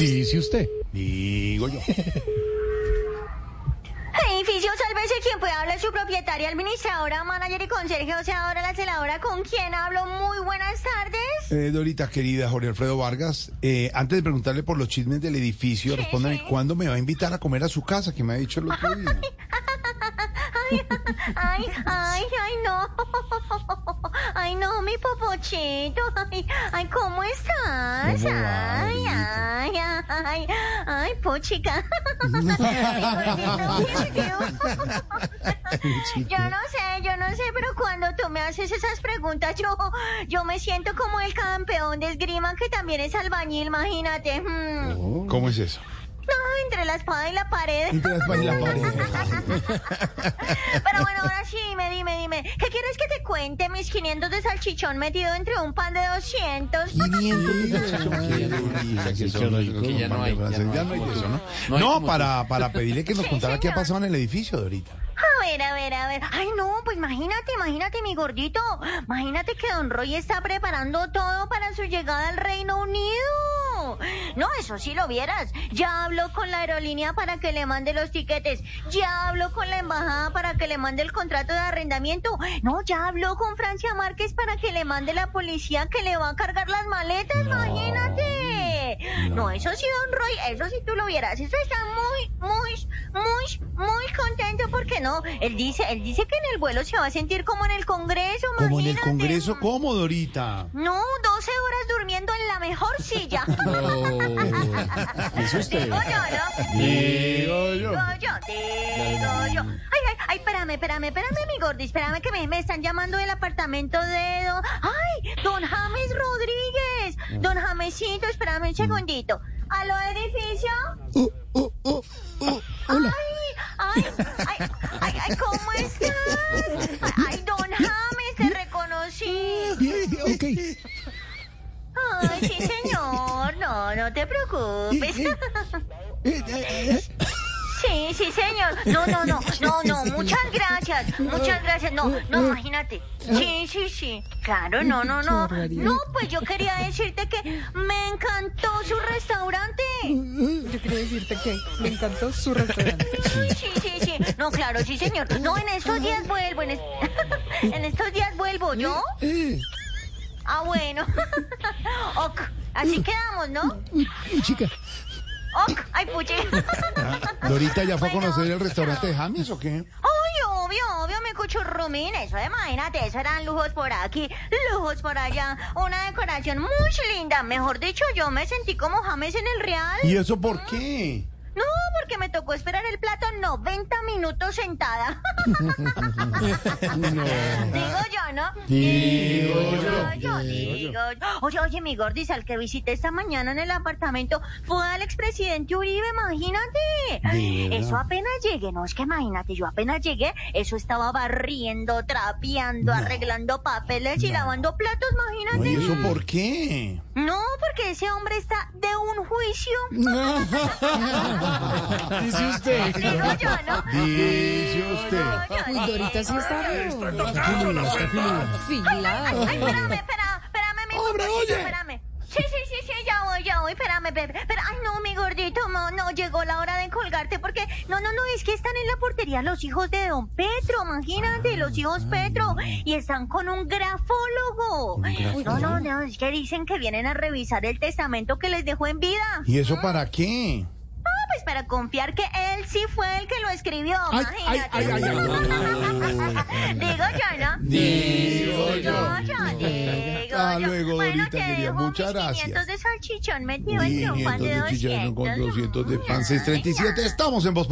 Dice usted. Digo yo. Edificio, sálvese quien pueda hablar su propietaria, administradora, manager y conserje, o sea, ahora la celadora con quien hablo. Muy buenas tardes. Eh, Dorita, querida, Jorge Alfredo Vargas, eh, antes de preguntarle por los chismes del edificio, respóndame, sí. ¿cuándo me va a invitar a comer a su casa? Que me ha dicho el otro día. Ay, ay, ay, ay, no. Ay, no, mi popochito. Ay, ay, ¿cómo estás? ¿Cómo va, Ay, ay, ay, ay, pochica. Yo no sé, yo no sé, pero cuando tú me haces esas preguntas, yo, yo me siento como el campeón de esgrima que también es albañil, imagínate. Hmm. ¿Cómo es eso? No, entre la espada y la pared. Entre la espada y la pared. Pero bueno, ahora sí, dime, dime, dime. ¿Qué quieres que te cuente? Mis 500 de salchichón metido entre un pan de 200. 500 de salchichón. Que son los- Que ya no hay, de para, para pedirle que nos Sí, contara qué ha pasado en el edificio, Dorita. A ver, a ver, a ver. Ay, no, pues imagínate, imagínate, mi gordito. Imagínate que Don Roy está preparando todo para su llegada al Reino Unido. No, eso sí lo vieras. Ya habló con la aerolínea para que le mande los tiquetes. Ya habló con la embajada para que le mande el contrato de arrendamiento. No, ya habló con Francia Márquez para que le mande la policía que le va a cargar las maletas. Imagínate. No. eso sí, Don Roy, eso sí tú lo vieras. Eso está muy, muy, muy, muy contento porque no. Él dice, él dice que en el vuelo se va a sentir como en el Congreso. Como en el. Congreso, ¿cómo, Dorita? No, 12 horas durmiendo en la mejor silla. Dice usted. Digo yo, ¿no? Digo yo. Digo yo, digo yo. Ay, ay, ay, espérame, espérame, espérame, mi gordi, espérame que me, me están llamando del apartamento de don... ¡Ay! Don James Rodríguez. Don Jamesito, espérame un segundito. ¿Aló, edificio? Oh, oh, oh, hola. Ay, ay, ay, ay, ¿cómo estás? Ay, ay, don James, te reconocí. Bien, ok. Ay, sí, señor. No, no te preocupes. Eh, eh, eh, Sí, sí, señor. No, no, no, no, no. Muchas gracias. Muchas gracias. No, no, imagínate. Sí, sí, sí. Claro, no, no, no. No, pues yo quería decirte que me encantó su restaurante. Yo quería decirte que me encantó su restaurante. Sí, sí, sí. No, claro, sí, señor. No, en estos días vuelvo. En, es- en estos días vuelvo, ¿yo? Ah, bueno. Ok, así quedamos, ¿no? chica. Ok, ay, puche. ¿Dorita ya fue a conocer el restaurante de James o qué? Ay, obvio, obvio, mi cuchurrumín. Eso, imagínate, eso eran lujos por aquí, lujos por allá. Una decoración muy linda. Mejor dicho, yo me sentí como James en el Real. ¿Y eso por qué? No, porque me tocó esperar el plato 90 minutos sentada. Digo yo, ¿no? Digo yo, digo yo. Oye, oye, mi gordis, al que visité esta mañana en el apartamento fue al expresidente Uribe, imagínate. Eso apenas llegué, no es que imagínate, yo apenas llegué, eso estaba barriendo, trapeando, arreglando papeles y lavando platos, No, imagínate. ¿Y eso por qué? No, porque ese hombre está de un juicio. Dice usted. Digo yo, ¿no? Dice usted. Uy, Dorita sí está afilada. Ay, espérame, espérame, espérame, mi Hombre, gordito, oye. espérame. Sí, sí, sí, sí, ya voy, ya voy, espérame, bebé. Pero, ay, no, mi gordito, no, no, llegó la hora de no, no, no, es que están en la portería los hijos de don Petro, imagínate, los hijos Petro, y están con un grafólogo. No, no, no, es que dicen que vienen a revisar el testamento que les dejó en vida. ¿Y eso para qué? Ah, pues para confiar que él sí fue el que lo escribió, ay, imagínate. ay, ay, Digo yo, ¿no? Digo yo. yo, digo Hasta yo. luego, Bueno, Dorita, dejo muchas gracias. 500 de salchichón metido entre un pan 500 de de chicharrón con 200. 200 de pan 637. Estamos en Voz.